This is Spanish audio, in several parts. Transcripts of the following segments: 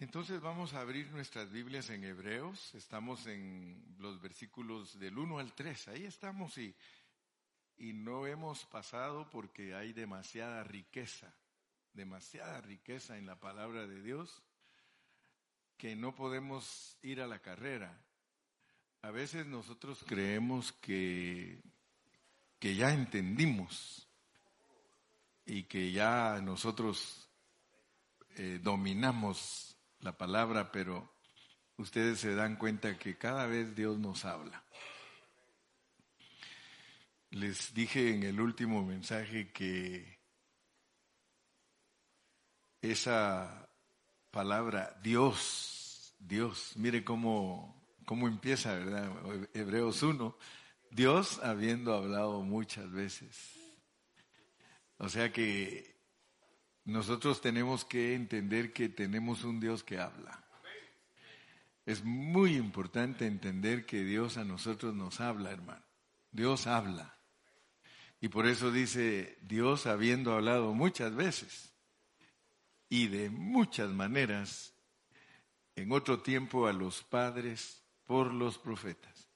Entonces vamos a abrir nuestras Biblias en Hebreos. Estamos en los versículos del 1 al 3. Ahí estamos y, y no hemos pasado porque hay demasiada riqueza, demasiada riqueza en la palabra de Dios que no podemos ir a la carrera. A veces nosotros creemos que, que ya entendimos y que ya nosotros eh, dominamos la palabra, pero ustedes se dan cuenta que cada vez Dios nos habla. Les dije en el último mensaje que esa palabra Dios, Dios, mire cómo, cómo empieza, ¿verdad? Hebreos 1, Dios habiendo hablado muchas veces. O sea que nosotros tenemos que entender que tenemos un Dios que habla. Es muy importante entender que Dios a nosotros nos habla, hermano. Dios habla. Y por eso dice Dios habiendo hablado muchas veces y de muchas maneras en otro tiempo a los padres por los profetas.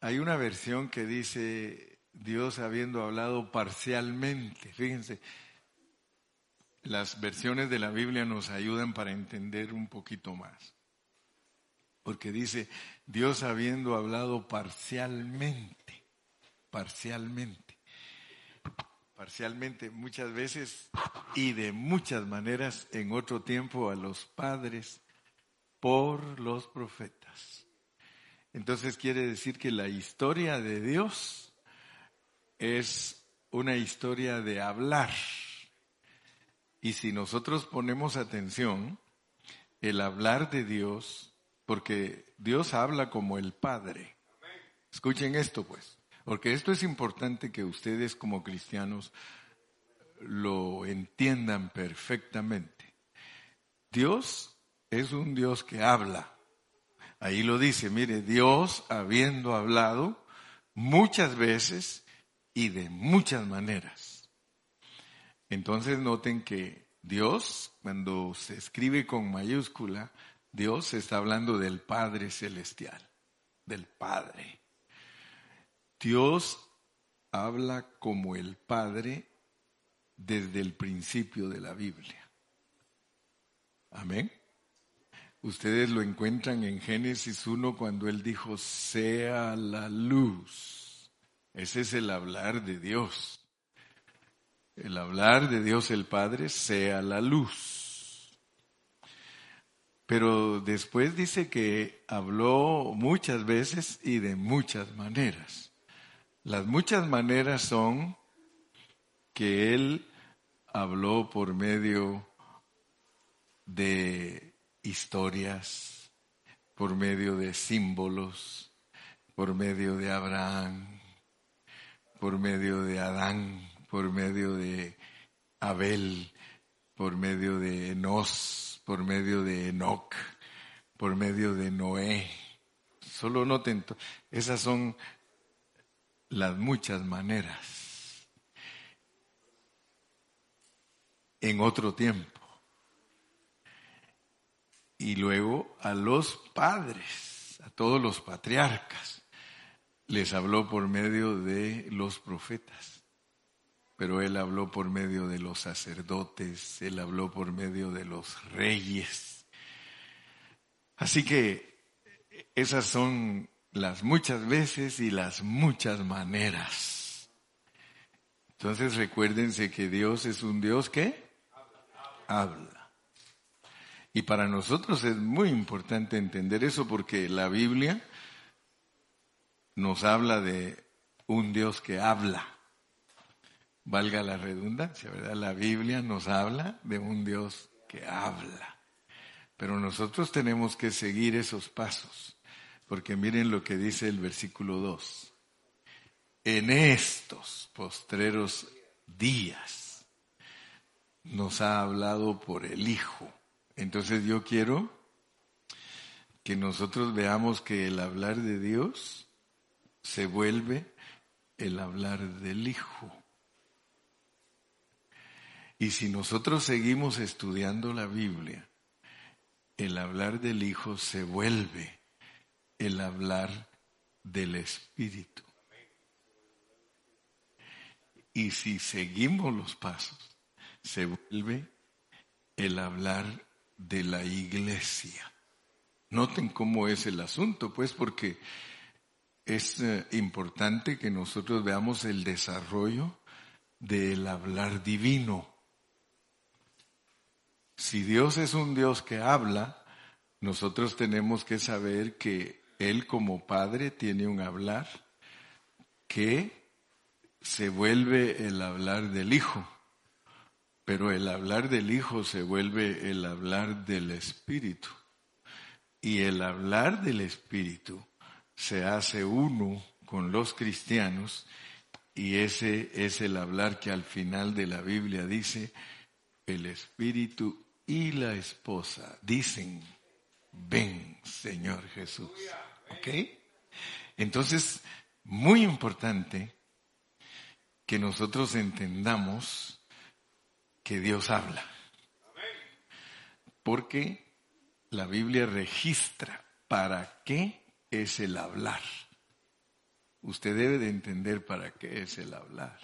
Hay una versión que dice Dios habiendo hablado parcialmente. Fíjense, las versiones de la Biblia nos ayudan para entender un poquito más. Porque dice, Dios habiendo hablado parcialmente, parcialmente, parcialmente muchas veces y de muchas maneras en otro tiempo a los padres por los profetas. Entonces quiere decir que la historia de Dios es una historia de hablar y si nosotros ponemos atención, el hablar de Dios, porque Dios habla como el Padre. Escuchen esto pues, porque esto es importante que ustedes como cristianos lo entiendan perfectamente. Dios es un Dios que habla. Ahí lo dice, mire, Dios habiendo hablado muchas veces y de muchas maneras. Entonces noten que Dios, cuando se escribe con mayúscula, Dios está hablando del Padre Celestial, del Padre. Dios habla como el Padre desde el principio de la Biblia. Amén. Ustedes lo encuentran en Génesis 1 cuando Él dijo, sea la luz. Ese es el hablar de Dios el hablar de Dios el Padre sea la luz. Pero después dice que habló muchas veces y de muchas maneras. Las muchas maneras son que Él habló por medio de historias, por medio de símbolos, por medio de Abraham, por medio de Adán, por medio de Abel, por medio de Enos, por medio de Enoch, por medio de Noé. Solo noten, esas son las muchas maneras. En otro tiempo. Y luego a los padres, a todos los patriarcas, les habló por medio de los profetas pero él habló por medio de los sacerdotes, él habló por medio de los reyes. Así que esas son las muchas veces y las muchas maneras. Entonces recuérdense que Dios es un Dios que habla. Y para nosotros es muy importante entender eso porque la Biblia nos habla de un Dios que habla valga la redundancia, ¿verdad? La Biblia nos habla de un Dios que habla. Pero nosotros tenemos que seguir esos pasos, porque miren lo que dice el versículo 2. En estos postreros días nos ha hablado por el Hijo. Entonces yo quiero que nosotros veamos que el hablar de Dios se vuelve el hablar del Hijo. Y si nosotros seguimos estudiando la Biblia, el hablar del Hijo se vuelve el hablar del Espíritu. Y si seguimos los pasos, se vuelve el hablar de la iglesia. Noten cómo es el asunto, pues, porque es eh, importante que nosotros veamos el desarrollo del hablar divino. Si Dios es un Dios que habla, nosotros tenemos que saber que Él como Padre tiene un hablar que se vuelve el hablar del Hijo, pero el hablar del Hijo se vuelve el hablar del Espíritu. Y el hablar del Espíritu se hace uno con los cristianos y ese es el hablar que al final de la Biblia dice, el Espíritu y la esposa dicen, ven Señor Jesús. ¿Ok? Entonces, muy importante que nosotros entendamos que Dios habla. Porque la Biblia registra para qué es el hablar. Usted debe de entender para qué es el hablar.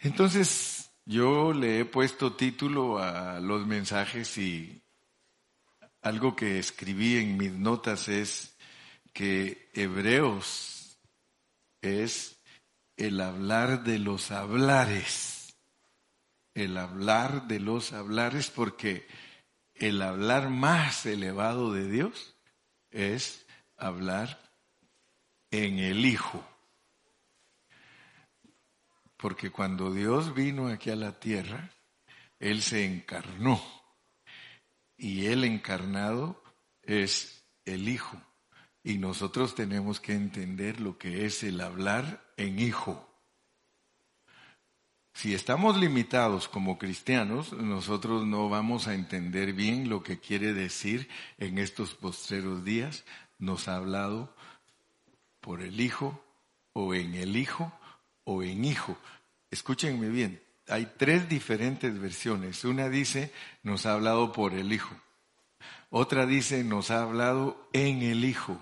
Entonces, yo le he puesto título a los mensajes y algo que escribí en mis notas es que Hebreos es el hablar de los hablares. El hablar de los hablares porque el hablar más elevado de Dios es hablar en el Hijo. Porque cuando Dios vino aquí a la tierra, Él se encarnó. Y el encarnado es el Hijo. Y nosotros tenemos que entender lo que es el hablar en Hijo. Si estamos limitados como cristianos, nosotros no vamos a entender bien lo que quiere decir en estos postreros días. Nos ha hablado por el Hijo, o en el Hijo, o en Hijo. Escúchenme bien, hay tres diferentes versiones. Una dice, nos ha hablado por el Hijo. Otra dice, nos ha hablado en el Hijo.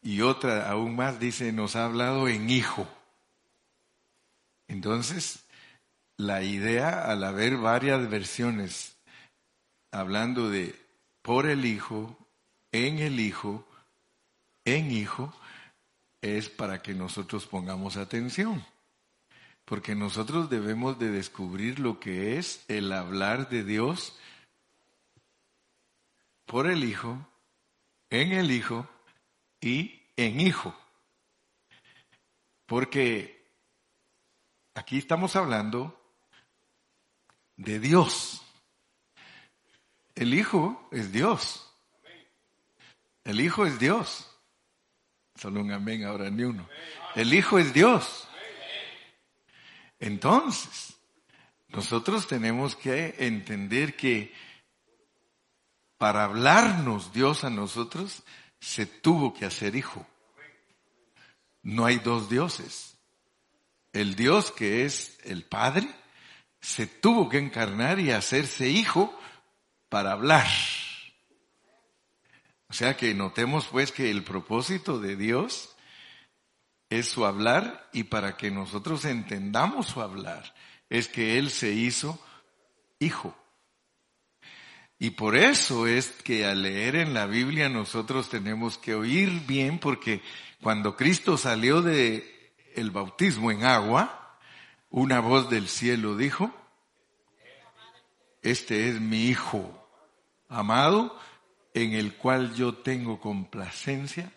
Y otra aún más dice, nos ha hablado en Hijo. Entonces, la idea al haber varias versiones hablando de por el Hijo, en el Hijo, en Hijo, es para que nosotros pongamos atención. Porque nosotros debemos de descubrir lo que es el hablar de Dios por el Hijo, en el Hijo y en Hijo. Porque aquí estamos hablando de Dios. El Hijo es Dios. El Hijo es Dios. Solo un amén ahora ni uno. El Hijo es Dios. Entonces, nosotros tenemos que entender que para hablarnos Dios a nosotros, se tuvo que hacer hijo. No hay dos dioses. El Dios que es el Padre se tuvo que encarnar y hacerse hijo para hablar. O sea que notemos pues que el propósito de Dios es su hablar y para que nosotros entendamos su hablar es que Él se hizo hijo. Y por eso es que al leer en la Biblia nosotros tenemos que oír bien porque cuando Cristo salió de el bautismo en agua, una voz del cielo dijo, este es mi Hijo amado en el cual yo tengo complacencia.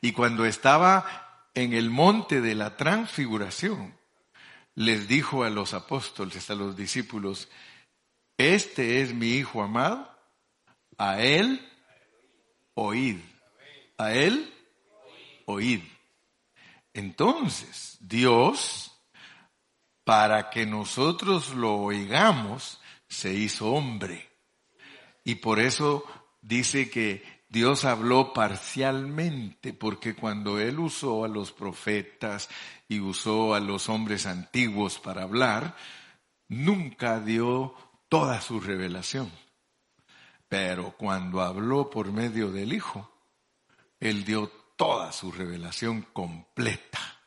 Y cuando estaba en el monte de la transfiguración, les dijo a los apóstoles, a los discípulos, este es mi Hijo amado, a él oíd, a él oíd. Entonces, Dios para que nosotros lo oigamos, se hizo hombre. Y por eso dice que Dios habló parcialmente, porque cuando Él usó a los profetas y usó a los hombres antiguos para hablar, nunca dio toda su revelación. Pero cuando habló por medio del Hijo, Él dio toda su revelación completa.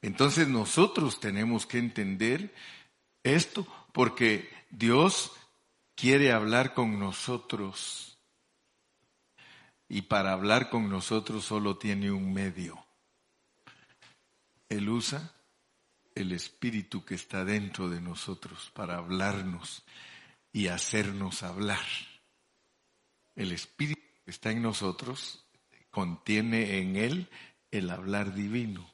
Entonces nosotros tenemos que entender esto porque Dios quiere hablar con nosotros. Y para hablar con nosotros solo tiene un medio. Él usa el espíritu que está dentro de nosotros para hablarnos y hacernos hablar. El espíritu que está en nosotros contiene en él el hablar divino.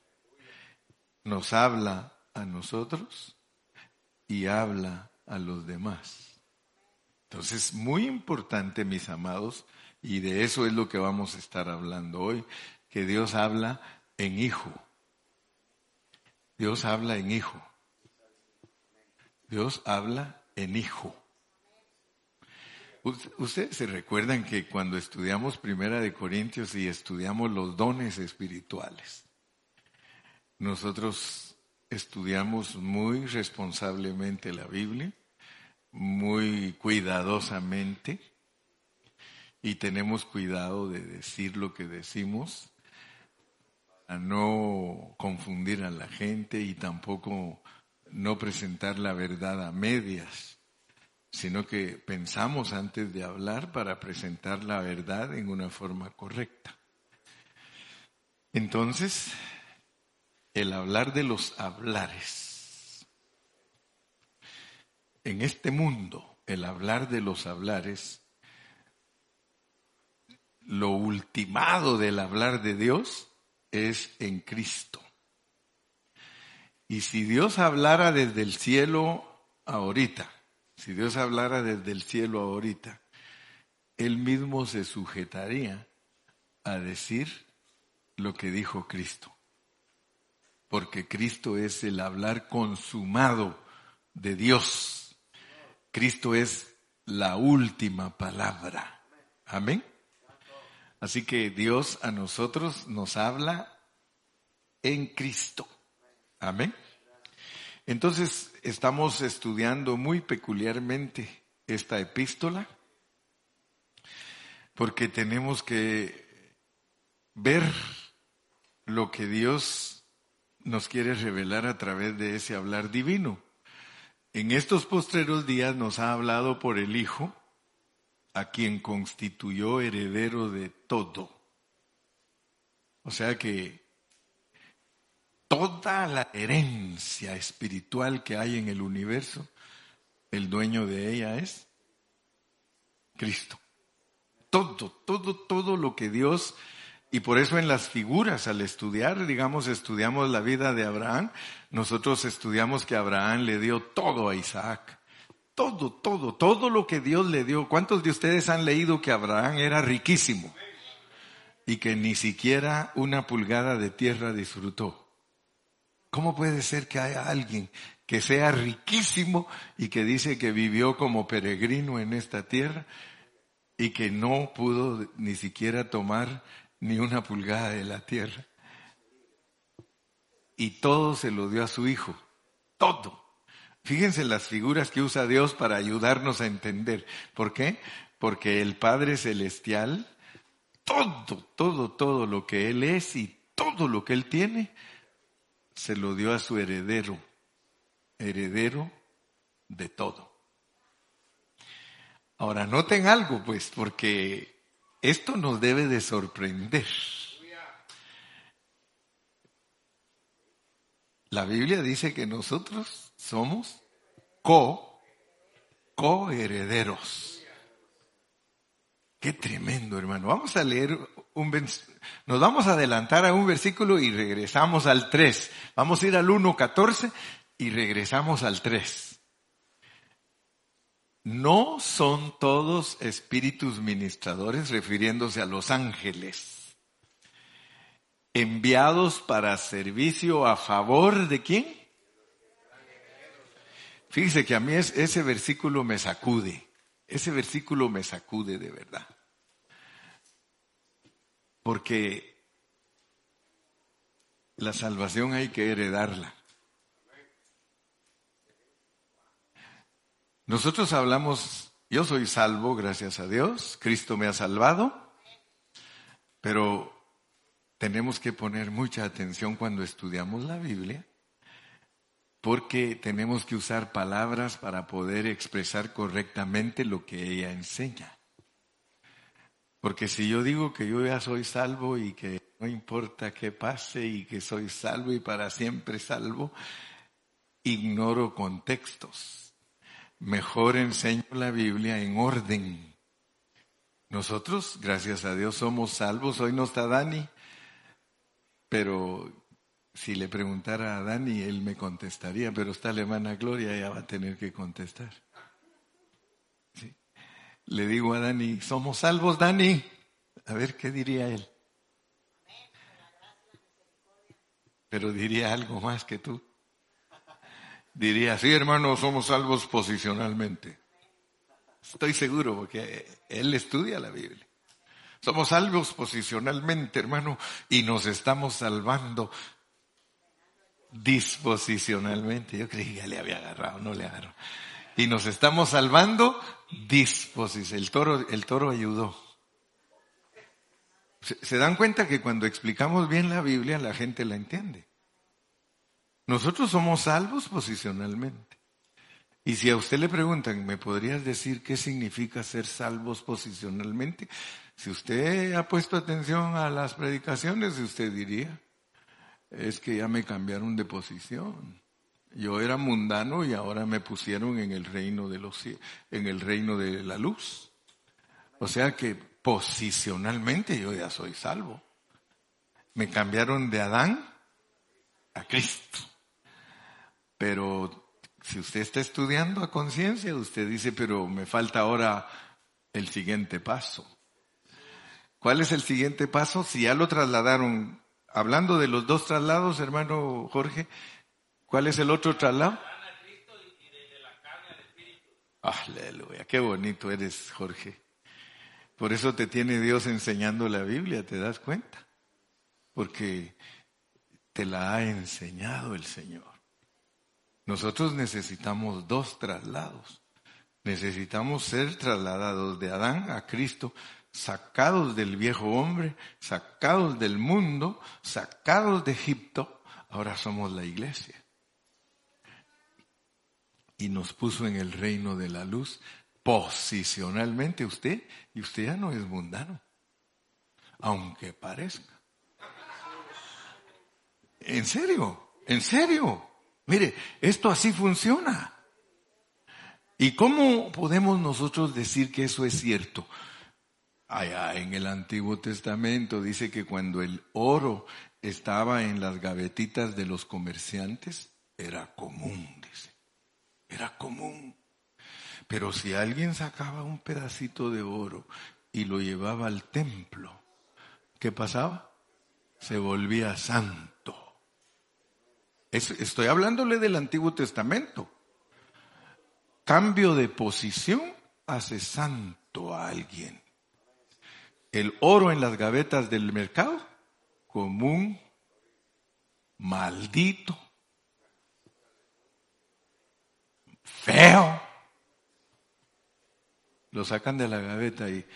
Nos habla a nosotros y habla a los demás. Entonces, muy importante, mis amados, y de eso es lo que vamos a estar hablando hoy, que Dios habla en hijo. Dios habla en hijo. Dios habla en hijo. Ustedes se recuerdan que cuando estudiamos Primera de Corintios y estudiamos los dones espirituales, nosotros estudiamos muy responsablemente la Biblia, muy cuidadosamente, y tenemos cuidado de decir lo que decimos, a no confundir a la gente y tampoco no presentar la verdad a medias sino que pensamos antes de hablar para presentar la verdad en una forma correcta. Entonces, el hablar de los hablares. En este mundo, el hablar de los hablares, lo ultimado del hablar de Dios es en Cristo. Y si Dios hablara desde el cielo ahorita, si Dios hablara desde el cielo ahorita, Él mismo se sujetaría a decir lo que dijo Cristo. Porque Cristo es el hablar consumado de Dios. Cristo es la última palabra. Amén. Así que Dios a nosotros nos habla en Cristo. Amén. Entonces, estamos estudiando muy peculiarmente esta epístola porque tenemos que ver lo que Dios nos quiere revelar a través de ese hablar divino. En estos postreros días nos ha hablado por el Hijo, a quien constituyó heredero de todo. O sea que toda la herencia espiritual que hay en el universo, el dueño de ella es Cristo. Todo, todo, todo lo que Dios, y por eso en las figuras, al estudiar, digamos, estudiamos la vida de Abraham, nosotros estudiamos que Abraham le dio todo a Isaac. Todo, todo, todo lo que Dios le dio. ¿Cuántos de ustedes han leído que Abraham era riquísimo? Y que ni siquiera una pulgada de tierra disfrutó. ¿Cómo puede ser que haya alguien que sea riquísimo y que dice que vivió como peregrino en esta tierra y que no pudo ni siquiera tomar ni una pulgada de la tierra? Y todo se lo dio a su hijo, todo. Fíjense las figuras que usa Dios para ayudarnos a entender. ¿Por qué? Porque el Padre Celestial, todo, todo, todo lo que Él es y todo lo que Él tiene, se lo dio a su heredero, heredero de todo. Ahora, noten algo, pues, porque esto nos debe de sorprender. La Biblia dice que nosotros somos co, coherederos. Qué tremendo, hermano. Vamos a leer un, nos vamos a adelantar a un versículo y regresamos al 3. Vamos a ir al 1.14 y regresamos al 3. No son todos espíritus ministradores, refiriéndose a los ángeles, enviados para servicio a favor de quién? Fíjese que a mí ese versículo me sacude, ese versículo me sacude de verdad. Porque la salvación hay que heredarla. Nosotros hablamos Yo soy salvo, gracias a Dios, Cristo me ha salvado, pero tenemos que poner mucha atención cuando estudiamos la Biblia, porque tenemos que usar palabras para poder expresar correctamente lo que ella enseña. Porque si yo digo que yo ya soy salvo y que no importa qué pase y que soy salvo y para siempre salvo, ignoro contextos. Mejor enseño la Biblia en orden. Nosotros, gracias a Dios, somos salvos. Hoy no está Dani, pero si le preguntara a Dani, él me contestaría, pero está la hermana Gloria, ella va a tener que contestar. Le digo a Dani, somos salvos, Dani. A ver qué diría él. Pero diría algo más que tú. Diría, sí, hermano, somos salvos posicionalmente. Estoy seguro porque él estudia la Biblia. Somos salvos posicionalmente, hermano, y nos estamos salvando disposicionalmente. Yo creí que ya le había agarrado, no le agarró. Y nos estamos salvando disposición. El toro, el toro ayudó. Se, dan cuenta que cuando explicamos bien la Biblia la gente la entiende. Nosotros somos salvos posicionalmente. Y si a usted le preguntan, ¿me podrías decir qué significa ser salvos posicionalmente? Si usted ha puesto atención a las predicaciones, usted diría, es que ya me cambiaron de posición. Yo era mundano y ahora me pusieron en el reino de los en el reino de la luz. O sea que posicionalmente yo ya soy salvo. Me cambiaron de Adán a Cristo. Pero si usted está estudiando a conciencia, usted dice, pero me falta ahora el siguiente paso. ¿Cuál es el siguiente paso? Si ya lo trasladaron, hablando de los dos traslados, hermano Jorge, ¿Cuál es el otro traslado? Aleluya, qué bonito eres, Jorge. Por eso te tiene Dios enseñando la Biblia, ¿te das cuenta? Porque te la ha enseñado el Señor. Nosotros necesitamos dos traslados. Necesitamos ser trasladados de Adán a Cristo, sacados del viejo hombre, sacados del mundo, sacados de Egipto. Ahora somos la iglesia y nos puso en el reino de la luz posicionalmente usted y usted ya no es mundano, aunque parezca. En serio, en serio. Mire, esto así funciona. ¿Y cómo podemos nosotros decir que eso es cierto? Allá en el Antiguo Testamento dice que cuando el oro estaba en las gavetitas de los comerciantes, era común, dice. Era común. Pero si alguien sacaba un pedacito de oro y lo llevaba al templo, ¿qué pasaba? Se volvía santo. estoy hablándole del Antiguo Testamento. Cambio de posición hace santo a alguien. El oro en las gavetas del mercado, común, maldito, feo. Lo sacan de la gaveta y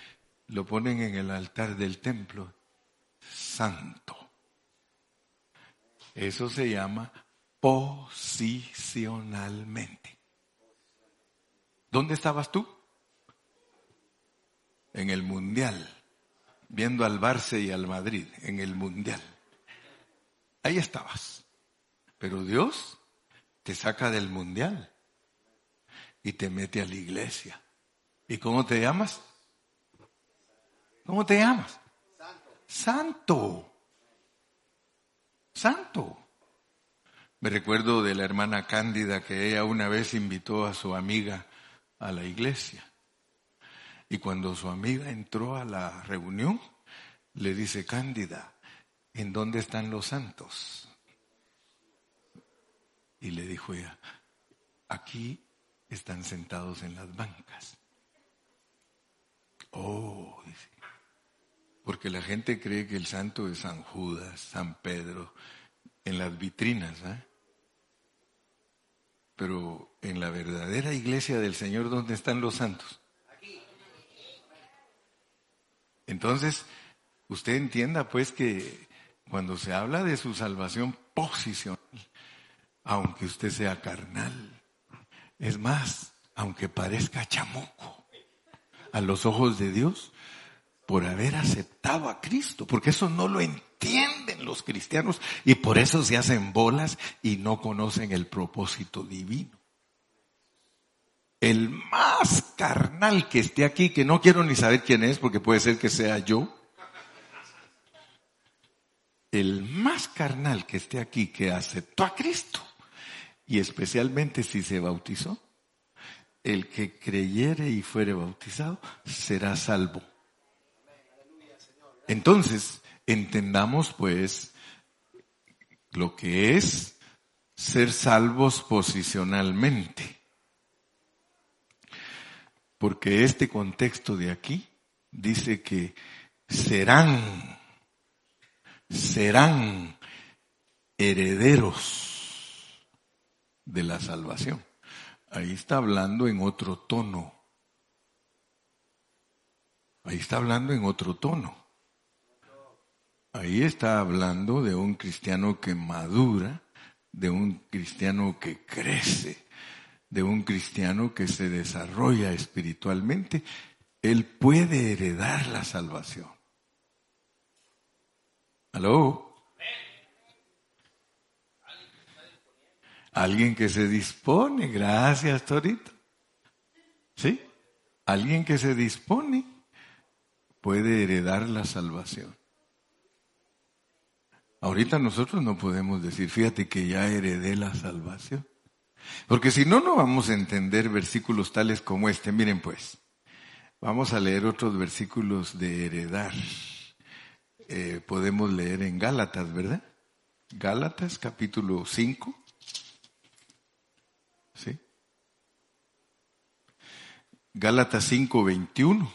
lo ponen en el altar del templo. Santo. Eso se llama posicionalmente. ¿Dónde estabas tú? En el Mundial, viendo al Barça y al Madrid, en el Mundial. Ahí estabas. Pero Dios te saca del Mundial y te mete a la iglesia. ¿Y cómo te llamas? ¿Cómo te llamas? Santo. Santo. Me recuerdo de la hermana Cándida que ella una vez invitó a su amiga a la iglesia. Y cuando su amiga entró a la reunión, le dice, Cándida, ¿en dónde están los santos? Y le dijo ella, aquí están sentados en las bancas. Oh, dice. Porque la gente cree que el santo es San Judas, San Pedro, en las vitrinas, ¿eh? Pero en la verdadera iglesia del Señor, ¿dónde están los santos? Entonces, usted entienda pues que cuando se habla de su salvación posicional, aunque usted sea carnal, es más, aunque parezca chamuco a los ojos de Dios, por haber aceptado a Cristo, porque eso no lo entienden los cristianos y por eso se hacen bolas y no conocen el propósito divino. El más carnal que esté aquí, que no quiero ni saber quién es, porque puede ser que sea yo, el más carnal que esté aquí, que aceptó a Cristo, y especialmente si se bautizó, el que creyere y fuere bautizado será salvo. Entonces, entendamos pues lo que es ser salvos posicionalmente. Porque este contexto de aquí dice que serán, serán herederos de la salvación. Ahí está hablando en otro tono. Ahí está hablando en otro tono. Ahí está hablando de un cristiano que madura, de un cristiano que crece, de un cristiano que se desarrolla espiritualmente. Él puede heredar la salvación. ¿Aló? Alguien que se dispone, gracias Torito. ¿Sí? Alguien que se dispone puede heredar la salvación. Ahorita nosotros no podemos decir, fíjate que ya heredé la salvación. Porque si no, no vamos a entender versículos tales como este. Miren pues, vamos a leer otros versículos de heredar. Eh, podemos leer en Gálatas, ¿verdad? Gálatas capítulo 5. ¿Sí? Gálatas 5, 21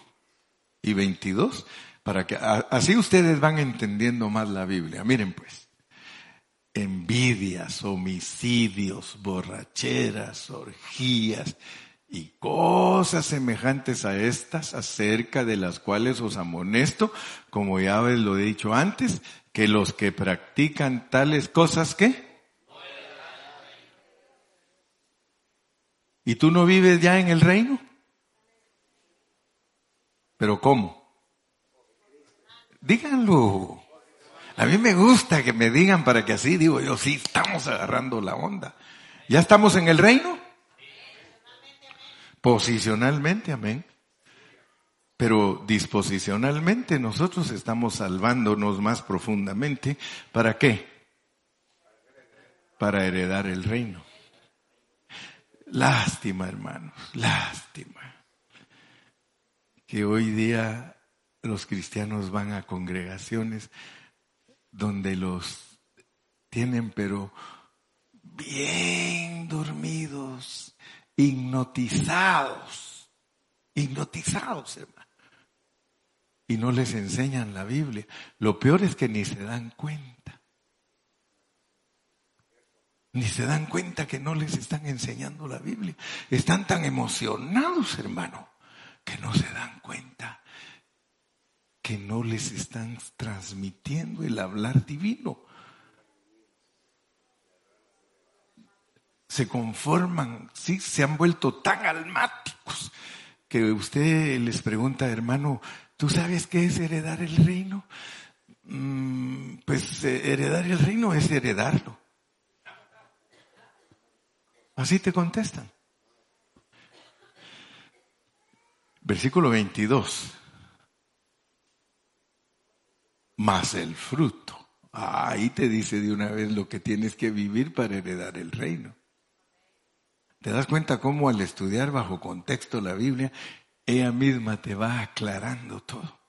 y 22 para que así ustedes van entendiendo más la Biblia. Miren pues, envidias, homicidios, borracheras, orgías y cosas semejantes a estas, acerca de las cuales os amonesto, como ya lo he dicho antes, que los que practican tales cosas, ¿qué? ¿Y tú no vives ya en el reino? ¿Pero cómo? Díganlo. A mí me gusta que me digan para que así digo yo, sí, estamos agarrando la onda. ¿Ya estamos en el reino? Posicionalmente, amén. Pero disposicionalmente nosotros estamos salvándonos más profundamente. ¿Para qué? Para heredar el reino. Lástima, hermanos, lástima. Que hoy día los cristianos van a congregaciones donde los tienen pero bien dormidos, hipnotizados, hipnotizados, hermano. Y no les enseñan la Biblia. Lo peor es que ni se dan cuenta. Ni se dan cuenta que no les están enseñando la Biblia. Están tan emocionados, hermano, que no se dan cuenta que no les están transmitiendo el hablar divino. Se conforman, sí, se han vuelto tan almáticos que usted les pregunta, hermano, ¿tú sabes qué es heredar el reino? Mm, pues eh, heredar el reino es heredarlo. Así te contestan. Versículo 22 más el fruto. Ahí te dice de una vez lo que tienes que vivir para heredar el reino. ¿Te das cuenta cómo al estudiar bajo contexto la Biblia, ella misma te va aclarando todo?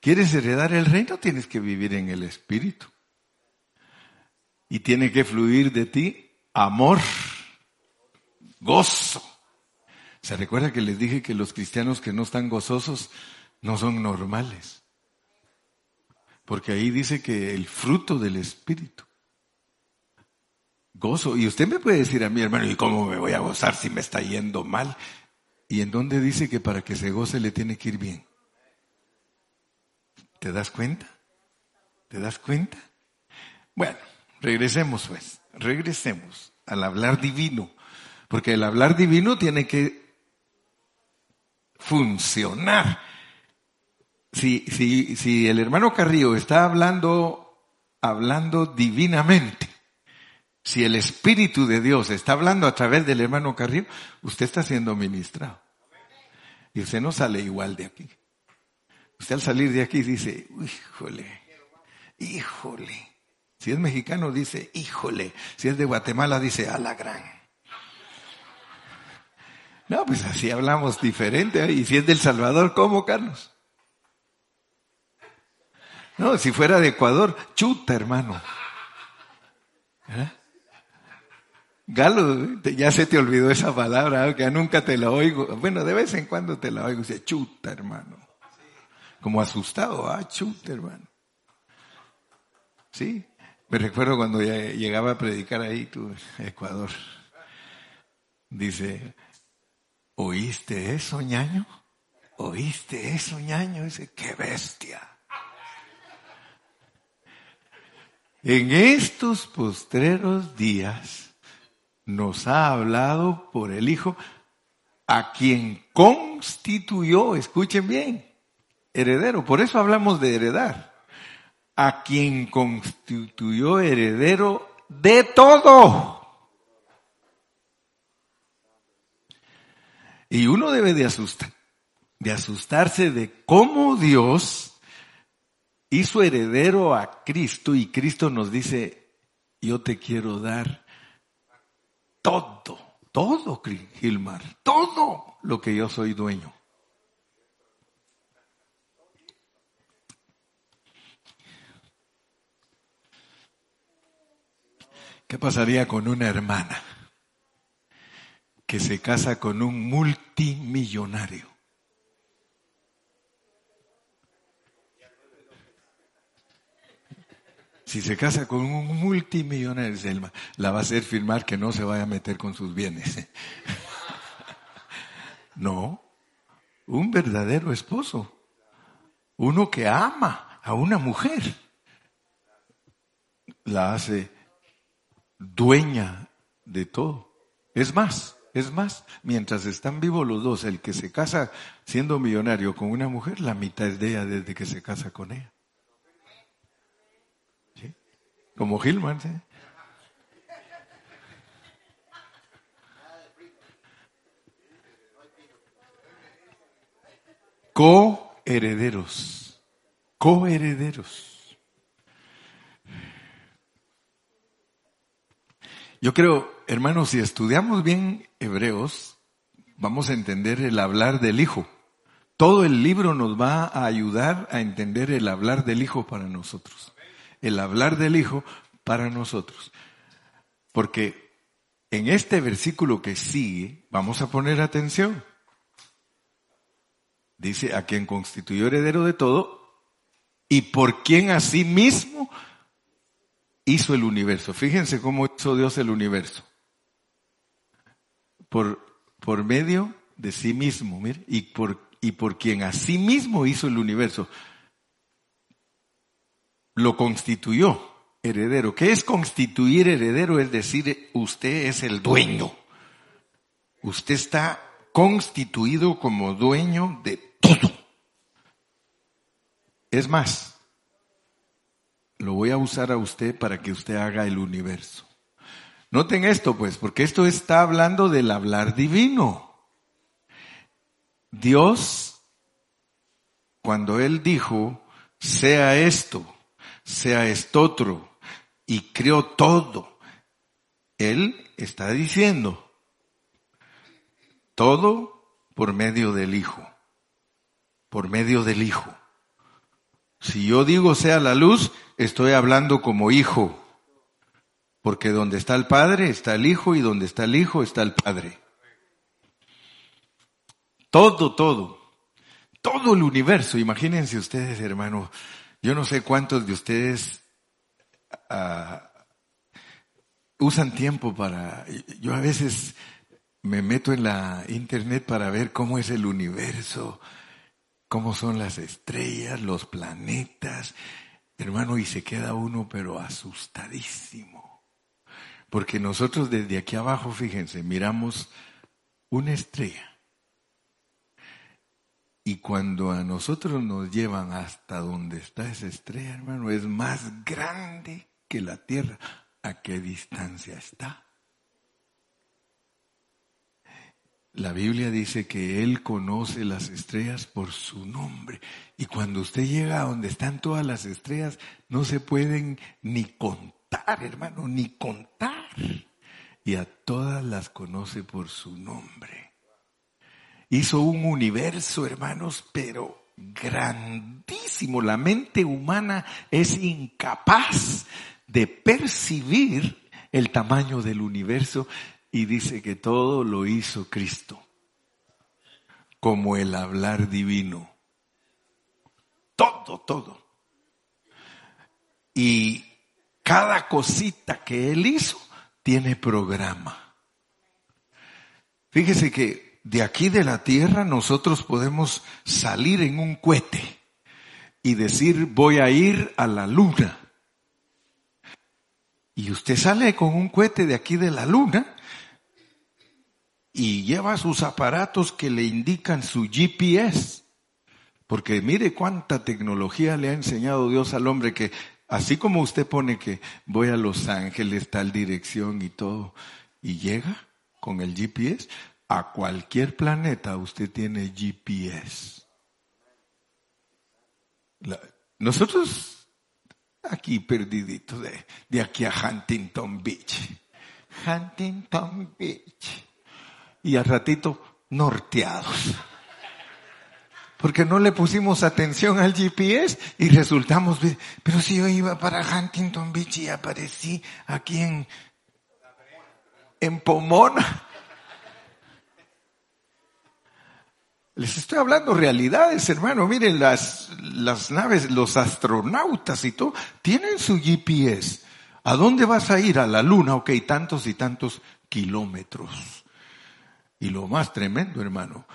¿Quieres heredar el reino? Tienes que vivir en el Espíritu. Y tiene que fluir de ti amor, gozo. ¿Se recuerda que les dije que los cristianos que no están gozosos no son normales? Porque ahí dice que el fruto del Espíritu. Gozo. Y usted me puede decir a mi hermano, ¿y cómo me voy a gozar si me está yendo mal? ¿Y en dónde dice que para que se goce le tiene que ir bien? ¿Te das cuenta? ¿Te das cuenta? Bueno, regresemos pues, regresemos al hablar divino, porque el hablar divino tiene que funcionar. Si, si, si el hermano Carrillo está hablando, hablando divinamente, si el Espíritu de Dios está hablando a través del hermano Carrillo, usted está siendo ministrado. Y usted no sale igual de aquí. Usted al salir de aquí dice, híjole, híjole. Si es mexicano dice, híjole. Si es de Guatemala dice, a la gran. No, pues así hablamos diferente. ¿eh? Y si es del Salvador, ¿cómo, Carlos? No, si fuera de Ecuador, chuta, hermano. ¿Eh? Galo, ya se te olvidó esa palabra, que nunca te la oigo. Bueno, de vez en cuando te la oigo, dice, chuta, hermano. Como asustado, ah, chuta, hermano. Sí, me recuerdo cuando llegaba a predicar ahí, tu Ecuador. Dice, ¿oíste eso, ñaño? ¿Oíste eso, ñaño? Dice, qué bestia. En estos postreros días, nos ha hablado por el Hijo, a quien constituyó, escuchen bien, heredero. Por eso hablamos de heredar. A quien constituyó heredero de todo. Y uno debe de asustar, de asustarse de cómo Dios hizo heredero a Cristo y Cristo nos dice, yo te quiero dar todo, todo, Gilmar, todo lo que yo soy dueño. ¿Qué pasaría con una hermana que se casa con un multimillonario? Si se casa con un multimillonario, la va a hacer firmar que no se vaya a meter con sus bienes. No, un verdadero esposo, uno que ama a una mujer, la hace dueña de todo. Es más, es más, mientras están vivos los dos, el que se casa siendo millonario con una mujer, la mitad es de ella desde que se casa con ella. Como Gilman, ¿sí? Coherederos. Coherederos. Yo creo, hermanos, si estudiamos bien Hebreos, vamos a entender el hablar del Hijo. Todo el libro nos va a ayudar a entender el hablar del Hijo para nosotros el hablar del Hijo para nosotros. Porque en este versículo que sigue, vamos a poner atención. Dice, a quien constituyó heredero de todo y por quien mismo hizo el universo. Fíjense cómo hizo Dios el universo. Por, por medio de sí mismo, mire, y por, y por quien mismo hizo el universo lo constituyó heredero. ¿Qué es constituir heredero? Es decir, usted es el dueño. Usted está constituido como dueño de todo. Es más, lo voy a usar a usted para que usted haga el universo. Noten esto, pues, porque esto está hablando del hablar divino. Dios, cuando Él dijo, sea esto, sea esto otro, y creó todo. Él está diciendo, todo por medio del Hijo, por medio del Hijo. Si yo digo sea la luz, estoy hablando como hijo, porque donde está el Padre está el Hijo y donde está el Hijo está el Padre. Todo, todo, todo el universo, imagínense ustedes, hermano, yo no sé cuántos de ustedes ah, usan tiempo para... Yo a veces me meto en la internet para ver cómo es el universo cómo son las estrellas, los planetas, hermano, y se queda uno pero asustadísimo. Porque nosotros desde aquí abajo, fíjense, miramos una estrella. Y cuando a nosotros nos llevan hasta donde está esa estrella, hermano, es más grande que la Tierra. ¿A qué distancia está? La Biblia dice que Él conoce las estrellas por su nombre. Y cuando usted llega a donde están todas las estrellas, no se pueden ni contar, hermano, ni contar. Y a todas las conoce por su nombre. Hizo un universo, hermanos, pero grandísimo. La mente humana es incapaz de percibir el tamaño del universo y dice que todo lo hizo Cristo, como el hablar divino. Todo, todo. Y cada cosita que Él hizo tiene programa. Fíjese que de aquí de la tierra nosotros podemos salir en un cohete y decir voy a ir a la luna. Y usted sale con un cohete de aquí de la luna y lleva sus aparatos que le indican su GPS. Porque mire cuánta tecnología le ha enseñado Dios al hombre que así como usted pone que voy a Los Ángeles, tal dirección y todo, y llega con el GPS, a cualquier planeta usted tiene GPS. nosotros aquí perdiditos de, de aquí a Huntington Beach. Huntington Beach y al ratito norteados. Porque no le pusimos atención al GPS y resultamos, pero si yo iba para Huntington Beach y aparecí aquí en, en Pomona. Les estoy hablando realidades, hermano. Miren, las, las naves, los astronautas y todo, tienen su GPS. ¿A dónde vas a ir? A la luna, ok, tantos y tantos kilómetros. Y lo más tremendo, hermano,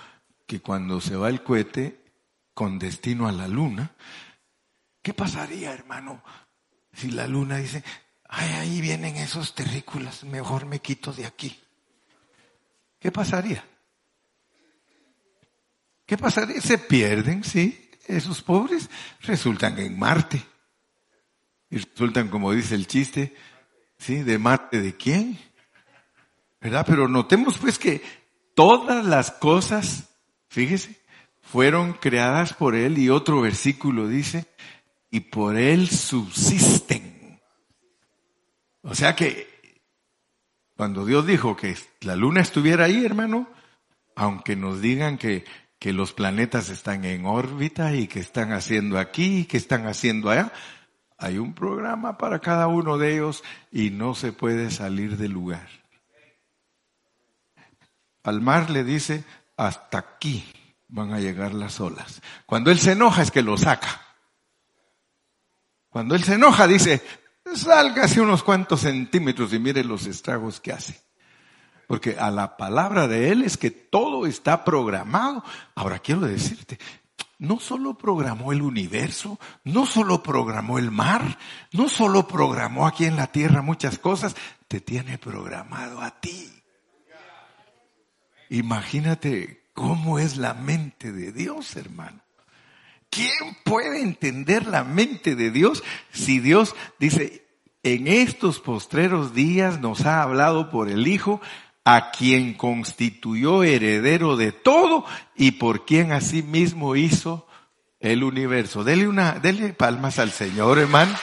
que cuando se va el cohete con destino a la luna, ¿qué pasaría, hermano, si la luna dice, ay, ahí vienen esos terrícolas, mejor me quito de aquí? ¿Qué pasaría? ¿Qué pasaría? Se pierden, sí, esos pobres resultan en Marte. Y resultan, como dice el chiste, ¿sí? ¿De Marte de quién? ¿Verdad? Pero notemos pues que Todas las cosas, fíjese, fueron creadas por Él y otro versículo dice, y por Él subsisten. O sea que cuando Dios dijo que la luna estuviera ahí, hermano, aunque nos digan que, que los planetas están en órbita y que están haciendo aquí y que están haciendo allá, hay un programa para cada uno de ellos y no se puede salir del lugar. Al mar le dice, hasta aquí van a llegar las olas. Cuando él se enoja es que lo saca. Cuando él se enoja dice, hacia unos cuantos centímetros y mire los estragos que hace. Porque a la palabra de él es que todo está programado. Ahora quiero decirte, no solo programó el universo, no solo programó el mar, no solo programó aquí en la tierra muchas cosas, te tiene programado a ti. Imagínate cómo es la mente de Dios, hermano. ¿Quién puede entender la mente de Dios si Dios dice, en estos postreros días nos ha hablado por el Hijo, a quien constituyó heredero de todo y por quien asimismo hizo el universo. Dele una, dele palmas al Señor, hermano.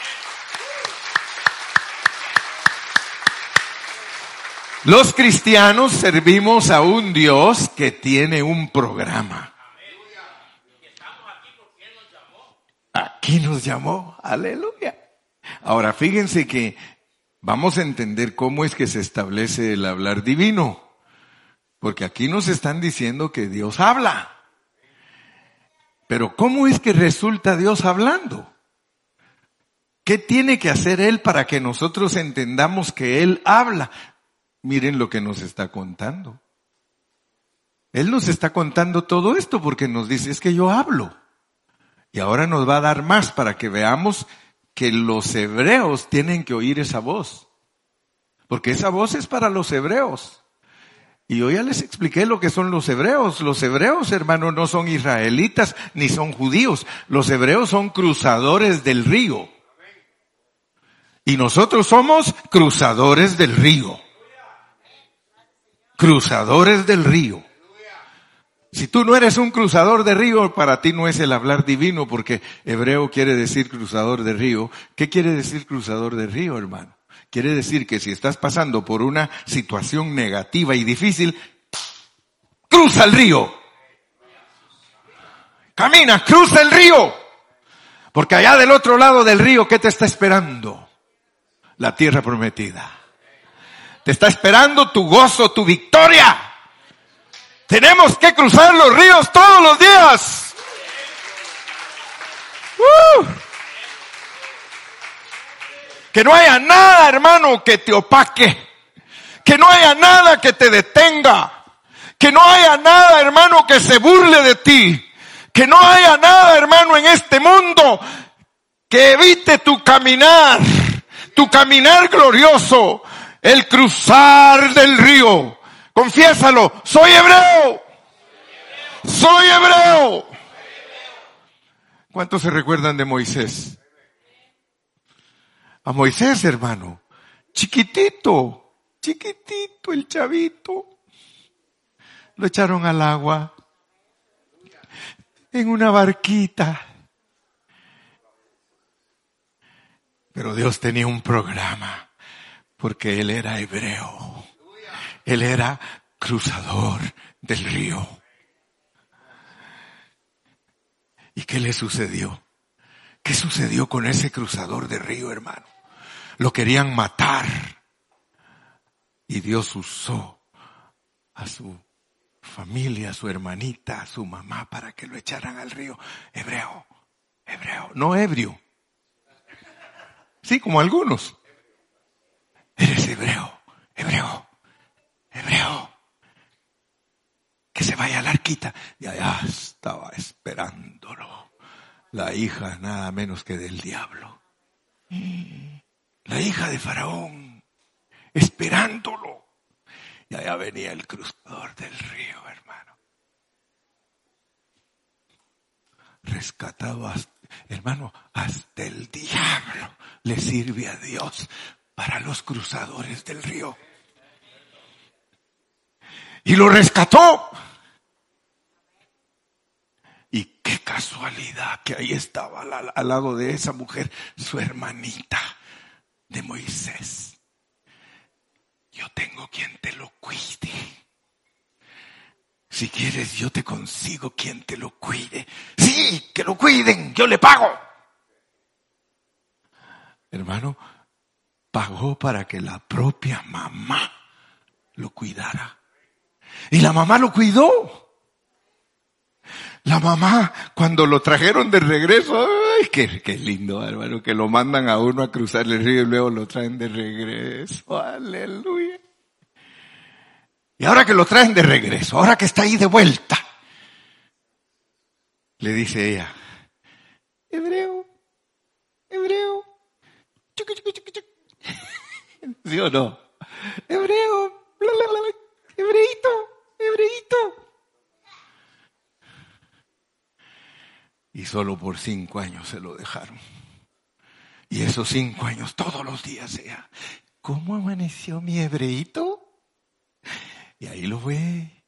Los cristianos servimos a un Dios que tiene un programa. Aquí nos llamó, aleluya. Ahora fíjense que vamos a entender cómo es que se establece el hablar divino. Porque aquí nos están diciendo que Dios habla. Pero ¿cómo es que resulta Dios hablando? ¿Qué tiene que hacer Él para que nosotros entendamos que Él habla? Miren lo que nos está contando. Él nos está contando todo esto porque nos dice, es que yo hablo. Y ahora nos va a dar más para que veamos que los hebreos tienen que oír esa voz. Porque esa voz es para los hebreos. Y yo ya les expliqué lo que son los hebreos. Los hebreos, hermanos, no son israelitas ni son judíos. Los hebreos son cruzadores del río. Y nosotros somos cruzadores del río. Cruzadores del río. Si tú no eres un cruzador de río, para ti no es el hablar divino, porque hebreo quiere decir cruzador de río. ¿Qué quiere decir cruzador de río, hermano? Quiere decir que si estás pasando por una situación negativa y difícil, cruza el río. Camina, cruza el río. Porque allá del otro lado del río, ¿qué te está esperando? La tierra prometida. Te está esperando tu gozo, tu victoria. Tenemos que cruzar los ríos todos los días. Uh. Que no haya nada, hermano, que te opaque. Que no haya nada que te detenga. Que no haya nada, hermano, que se burle de ti. Que no haya nada, hermano, en este mundo que evite tu caminar. Tu caminar glorioso. El cruzar del río. Confiésalo, soy hebreo. Soy hebreo. ¿Cuántos se recuerdan de Moisés? A Moisés, hermano, chiquitito, chiquitito el chavito. Lo echaron al agua en una barquita. Pero Dios tenía un programa porque él era hebreo. Él era cruzador del río. ¿Y qué le sucedió? ¿Qué sucedió con ese cruzador de río, hermano? Lo querían matar. Y Dios usó a su familia, a su hermanita, a su mamá para que lo echaran al río. Hebreo, hebreo, no ebrio. Sí, como algunos. Eres hebreo, hebreo hebreo, que se vaya a la arquita. Y allá estaba esperándolo la hija nada menos que del diablo. La hija de Faraón, esperándolo. Y allá venía el cruzador del río, hermano. Rescatado, hermano, hasta el diablo le sirve a Dios para los cruzadores del río y lo rescató. Y qué casualidad que ahí estaba al, lado de esa mujer, su hermanita de Moisés. Yo tengo quien te lo cuide. Si quieres, yo te consigo quien te lo cuide. Sí, que lo cuiden, yo le pago. Hermano, pagó para que la propia mamá lo cuidara. Y la mamá lo cuidó. La mamá, cuando lo trajeron de regreso, ay, qué, qué lindo, hermano, que lo mandan a uno a cruzar el río y luego lo traen de regreso. Aleluya. Y ahora que lo traen de regreso, ahora que está ahí de vuelta, le dice ella, hebreo, hebreo, ¿sí o no? Hebreo, bla, bla, bla, hebreito, hebreito. Y solo por cinco años se lo dejaron. Y esos cinco años todos los días sea, ¿cómo amaneció mi hebreito? Y ahí lo ve.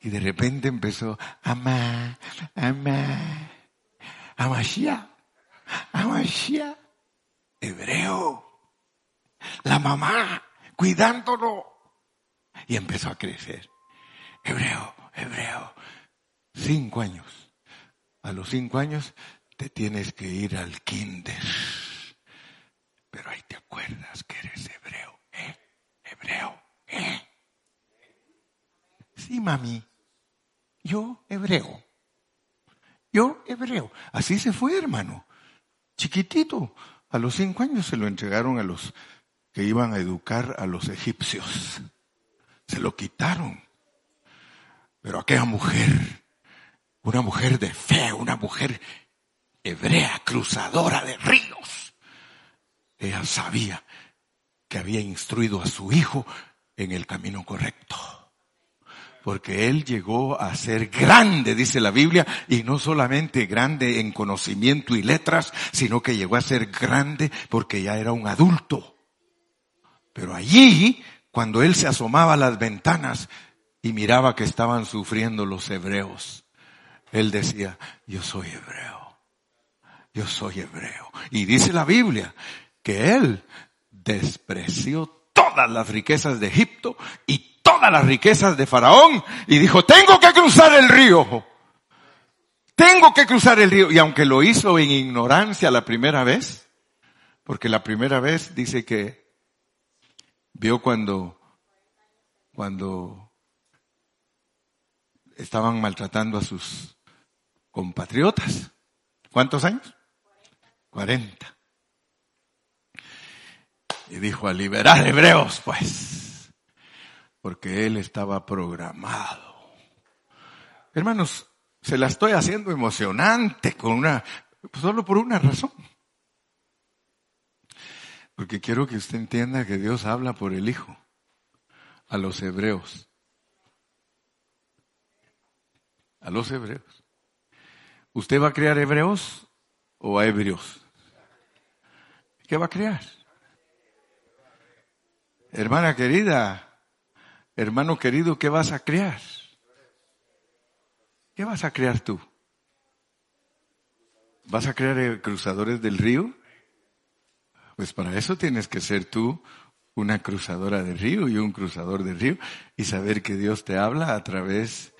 Y de repente empezó, amá, amá, amashia, amashia, hebreo. La mamá cuidándolo. Y empezó a crecer. Hebreo, hebreo. Cinco años. A los cinco años te tienes que ir al kinder. Pero ahí te acuerdas que eres hebreo. ¿Eh? Hebreo. ¿Eh? Sí, mami. Yo hebreo. Yo hebreo. Así se fue, hermano. Chiquitito. A los cinco años se lo entregaron a los que iban a educar a los egipcios. Se lo quitaron. Pero aquella mujer, una mujer de fe, una mujer hebrea, cruzadora de ríos. Ella sabía que había instruido a su hijo en el camino correcto. Porque él llegó a ser grande, dice la Biblia, y no solamente grande en conocimiento y letras, sino que llegó a ser grande porque ya era un adulto. Pero allí, cuando él se asomaba a las ventanas y miraba que estaban sufriendo los hebreos, él decía, yo soy hebreo, yo soy hebreo. Y dice la Biblia que él despreció todas las riquezas de Egipto y todas las riquezas de Faraón y dijo, tengo que cruzar el río. Tengo que cruzar el río. Y aunque lo hizo en ignorancia la primera vez, porque la primera vez dice que vio cuando, cuando estaban maltratando a sus compatriotas. ¿Cuántos años? Cuarenta. Y dijo a liberar hebreos, pues, porque él estaba programado. Hermanos, se la estoy haciendo emocionante con una, solo por una razón. Porque quiero que usted entienda que Dios habla por el Hijo a los hebreos. A los hebreos. ¿Usted va a crear hebreos o a hebreos? ¿Qué va a crear? Hermana querida, hermano querido, ¿qué vas a crear? ¿Qué vas a crear tú? ¿Vas a crear cruzadores del río? Pues para eso tienes que ser tú una cruzadora del río y un cruzador del río y saber que Dios te habla a través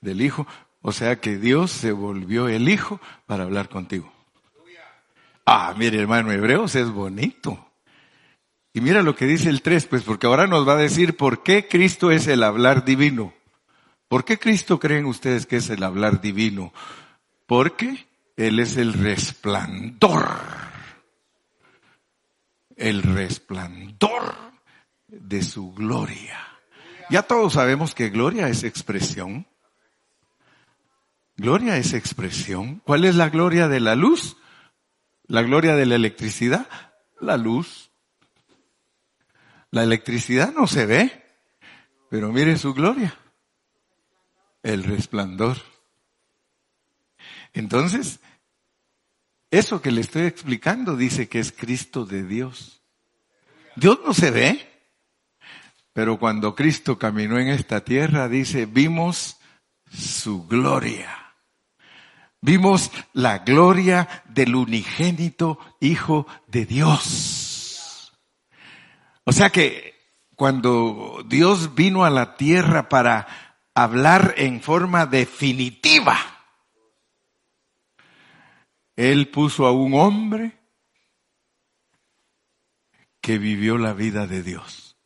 del Hijo. O sea que Dios se volvió el Hijo para hablar contigo. Ah, mire hermano, Hebreos es bonito. Y mira lo que dice el 3, pues porque ahora nos va a decir por qué Cristo es el hablar divino. ¿Por qué Cristo creen ustedes que es el hablar divino? Porque Él es el resplandor. El resplandor de su gloria. Ya todos sabemos que gloria es expresión. Gloria es expresión. ¿Cuál es la gloria de la luz? La gloria de la electricidad. La luz. La electricidad no se ve, pero mire su gloria, el resplandor. Entonces, eso que le estoy explicando dice que es Cristo de Dios. Dios no se ve, pero cuando Cristo caminó en esta tierra, dice, vimos su gloria. Vimos la gloria del unigénito Hijo de Dios. O sea que cuando Dios vino a la tierra para hablar en forma definitiva, Él puso a un hombre que vivió la vida de Dios.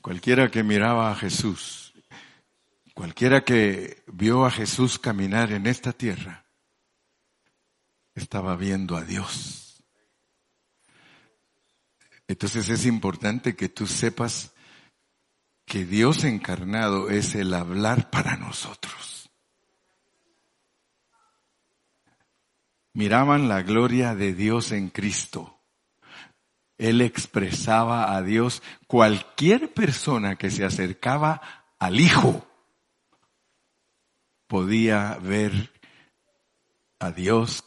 Cualquiera que miraba a Jesús, cualquiera que vio a Jesús caminar en esta tierra, estaba viendo a Dios. Entonces es importante que tú sepas que Dios encarnado es el hablar para nosotros. Miraban la gloria de Dios en Cristo. Él expresaba a Dios. Cualquier persona que se acercaba al Hijo podía ver a Dios,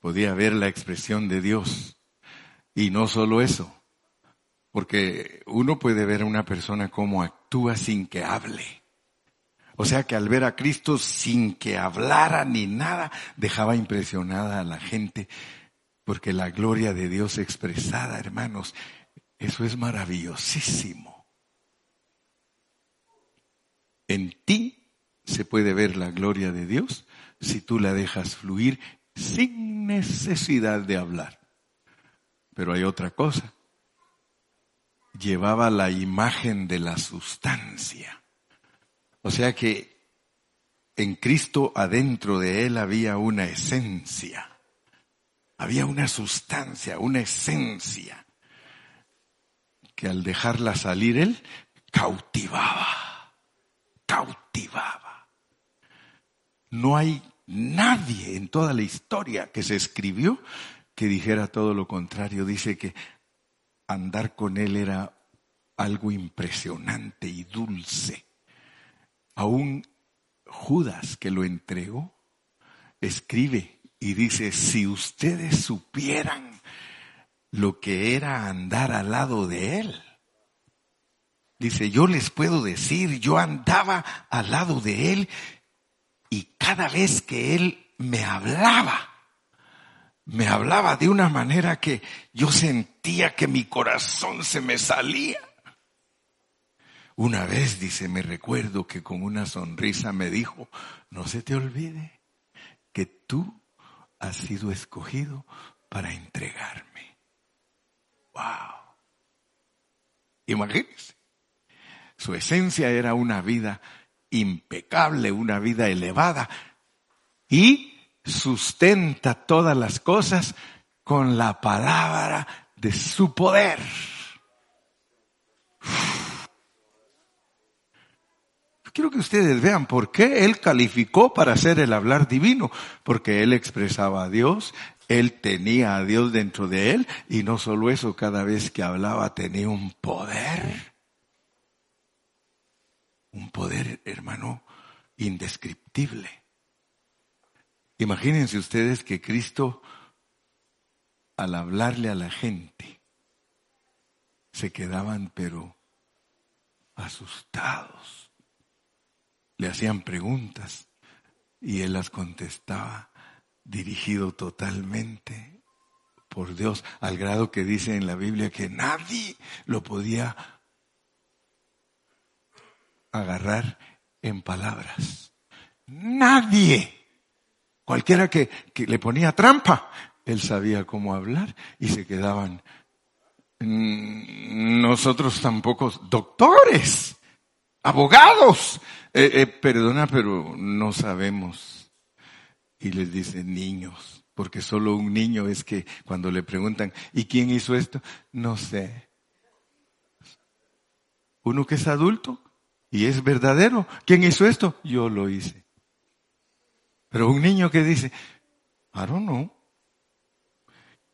podía ver la expresión de Dios. Y no solo eso, porque uno puede ver a una persona cómo actúa sin que hable. O sea que al ver a Cristo sin que hablara ni nada, dejaba impresionada a la gente, porque la gloria de Dios expresada, hermanos, eso es maravillosísimo. En ti se puede ver la gloria de Dios si tú la dejas fluir sin necesidad de hablar. Pero hay otra cosa. Llevaba la imagen de la sustancia. O sea que en Cristo adentro de él había una esencia. Había una sustancia, una esencia que al dejarla salir él cautivaba, cautivaba. No hay nadie en toda la historia que se escribió que dijera todo lo contrario. Dice que andar con él era algo impresionante y dulce. Aún Judas que lo entregó, escribe y dice, si ustedes supieran lo que era andar al lado de él. Dice, yo les puedo decir, yo andaba al lado de él y cada vez que él me hablaba, me hablaba de una manera que yo sentía que mi corazón se me salía. Una vez, dice, me recuerdo que con una sonrisa me dijo, no se te olvide que tú has sido escogido para entregarme. Wow. Imagínense. Su esencia era una vida impecable, una vida elevada y sustenta todas las cosas con la palabra de su poder. Quiero que ustedes vean por qué él calificó para hacer el hablar divino, porque él expresaba a Dios, él tenía a Dios dentro de él y no solo eso, cada vez que hablaba tenía un poder. Un poder, hermano, indescriptible. Imagínense ustedes que Cristo, al hablarle a la gente, se quedaban pero asustados le hacían preguntas y él las contestaba dirigido totalmente por Dios, al grado que dice en la Biblia que nadie lo podía agarrar en palabras. Nadie. Cualquiera que, que le ponía trampa, él sabía cómo hablar y se quedaban mm, nosotros tampoco doctores, abogados, eh, eh, perdona, pero no sabemos. Y les dice niños, porque solo un niño es que cuando le preguntan, ¿y quién hizo esto? No sé. Uno que es adulto y es verdadero, ¿quién hizo esto? Yo lo hice. Pero un niño que dice, I don't know.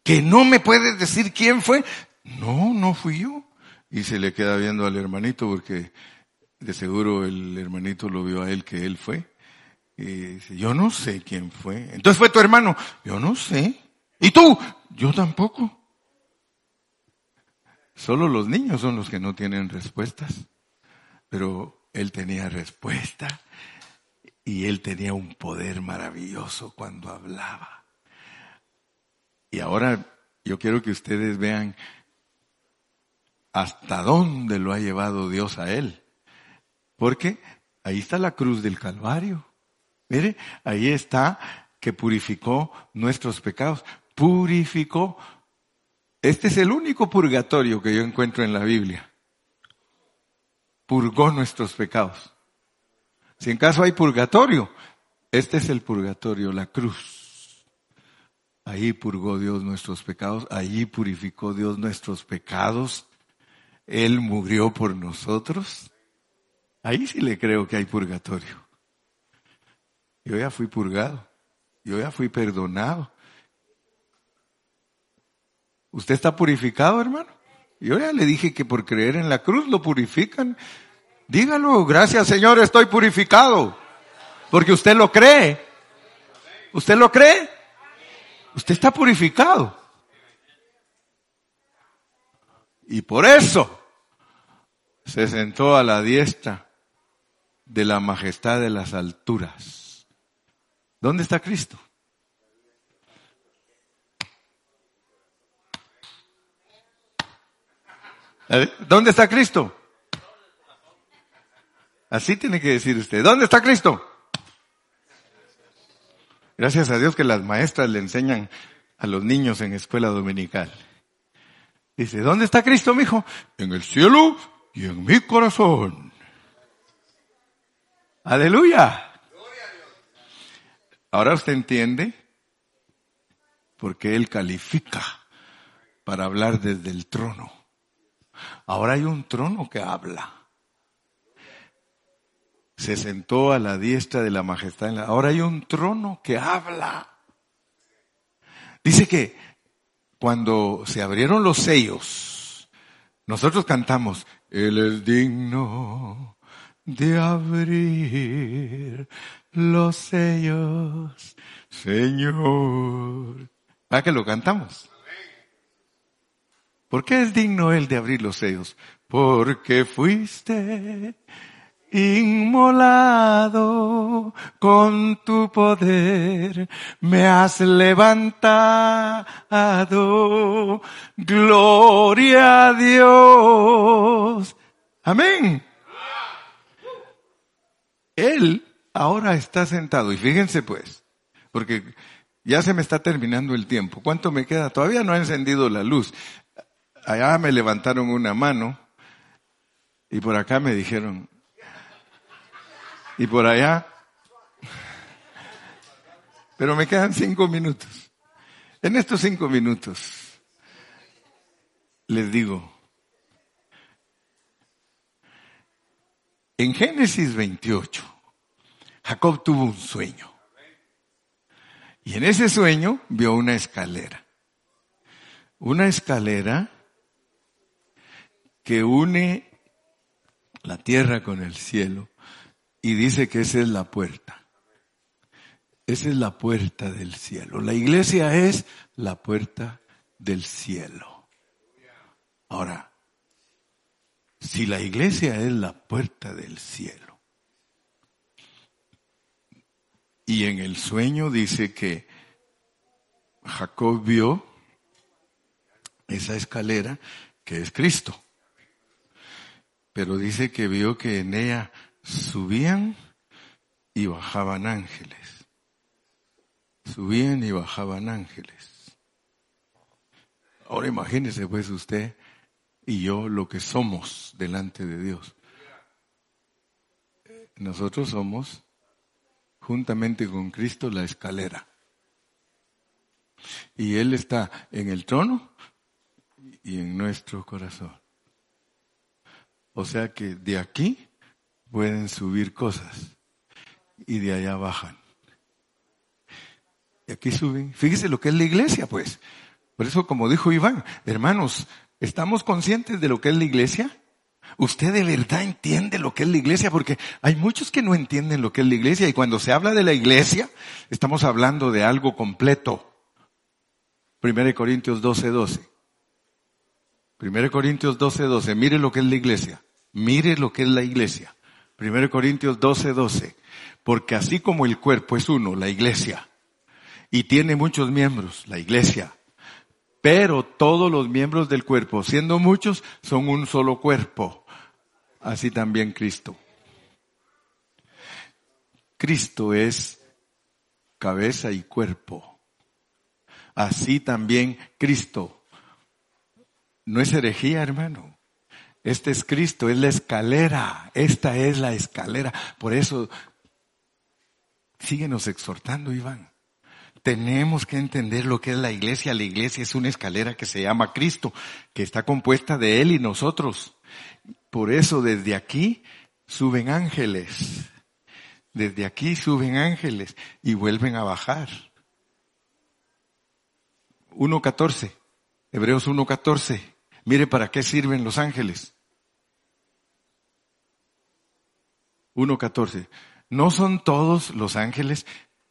Que no me puedes decir quién fue. No, no fui yo. Y se le queda viendo al hermanito porque de seguro el hermanito lo vio a él que él fue. Y dice, yo no sé quién fue. Entonces fue tu hermano. Yo no sé. ¿Y tú? Yo tampoco. Solo los niños son los que no tienen respuestas. Pero él tenía respuesta y él tenía un poder maravilloso cuando hablaba. Y ahora yo quiero que ustedes vean hasta dónde lo ha llevado Dios a él. Porque ahí está la cruz del Calvario. Mire, ahí está que purificó nuestros pecados. Purificó. Este es el único purgatorio que yo encuentro en la Biblia. Purgó nuestros pecados. Si en caso hay purgatorio, este es el purgatorio, la cruz. Ahí purgó Dios nuestros pecados, allí purificó Dios nuestros pecados. Él murió por nosotros. Ahí sí le creo que hay purgatorio. Yo ya fui purgado. Yo ya fui perdonado. ¿Usted está purificado, hermano? Yo ya le dije que por creer en la cruz lo purifican. Dígalo, gracias Señor, estoy purificado. Porque usted lo cree. ¿Usted lo cree? Usted está purificado. Y por eso se sentó a la diestra de la majestad de las alturas. ¿Dónde está Cristo? ¿Dónde está Cristo? Así tiene que decir usted. ¿Dónde está Cristo? Gracias a Dios que las maestras le enseñan a los niños en escuela dominical. Dice, ¿dónde está Cristo, mi hijo? En el cielo y en mi corazón. Aleluya. Ahora usted entiende por qué Él califica para hablar desde el trono. Ahora hay un trono que habla. se sentó a la diestra de la majestad. Ahora hay un trono que habla. Dice que cuando se abrieron los sellos, nosotros cantamos, Él es digno de abrir los sellos, Señor. ¿Para que lo cantamos? ¿Por qué es digno Él de abrir los sellos? Porque fuiste inmolado con tu poder, me has levantado. Gloria a Dios. Amén. Él ahora está sentado y fíjense pues, porque ya se me está terminando el tiempo. ¿Cuánto me queda? Todavía no ha encendido la luz. Allá me levantaron una mano y por acá me dijeron, y por allá. Pero me quedan cinco minutos. En estos cinco minutos les digo, en Génesis 28, Jacob tuvo un sueño. Y en ese sueño vio una escalera. Una escalera que une la tierra con el cielo y dice que esa es la puerta. Esa es la puerta del cielo. La iglesia es la puerta del cielo. Ahora, si la iglesia es la puerta del cielo, y en el sueño dice que Jacob vio esa escalera que es Cristo, pero dice que vio que en ella subían y bajaban ángeles. Subían y bajaban ángeles. Ahora imagínese pues usted y yo lo que somos delante de Dios. Nosotros somos, juntamente con Cristo, la escalera. Y Él está en el trono y en nuestro corazón. O sea que de aquí pueden subir cosas y de allá bajan. Y aquí suben. Fíjese lo que es la iglesia, pues. Por eso, como dijo Iván, hermanos, ¿estamos conscientes de lo que es la iglesia? ¿Usted de verdad entiende lo que es la iglesia? Porque hay muchos que no entienden lo que es la iglesia y cuando se habla de la iglesia, estamos hablando de algo completo. 1 Corintios 12, 12. 1 Corintios 12, 12. Mire lo que es la iglesia. Mire lo que es la iglesia. 1 Corintios 12, 12. Porque así como el cuerpo es uno, la iglesia, y tiene muchos miembros, la iglesia, pero todos los miembros del cuerpo, siendo muchos, son un solo cuerpo. Así también Cristo. Cristo es cabeza y cuerpo. Así también Cristo. No es herejía, hermano. Este es Cristo, es la escalera. Esta es la escalera. Por eso, síguenos exhortando, Iván. Tenemos que entender lo que es la iglesia. La iglesia es una escalera que se llama Cristo, que está compuesta de Él y nosotros. Por eso desde aquí suben ángeles. Desde aquí suben ángeles y vuelven a bajar. 1.14. Hebreos 1.14. Mire para qué sirven los ángeles. 1.14. ¿No son todos los ángeles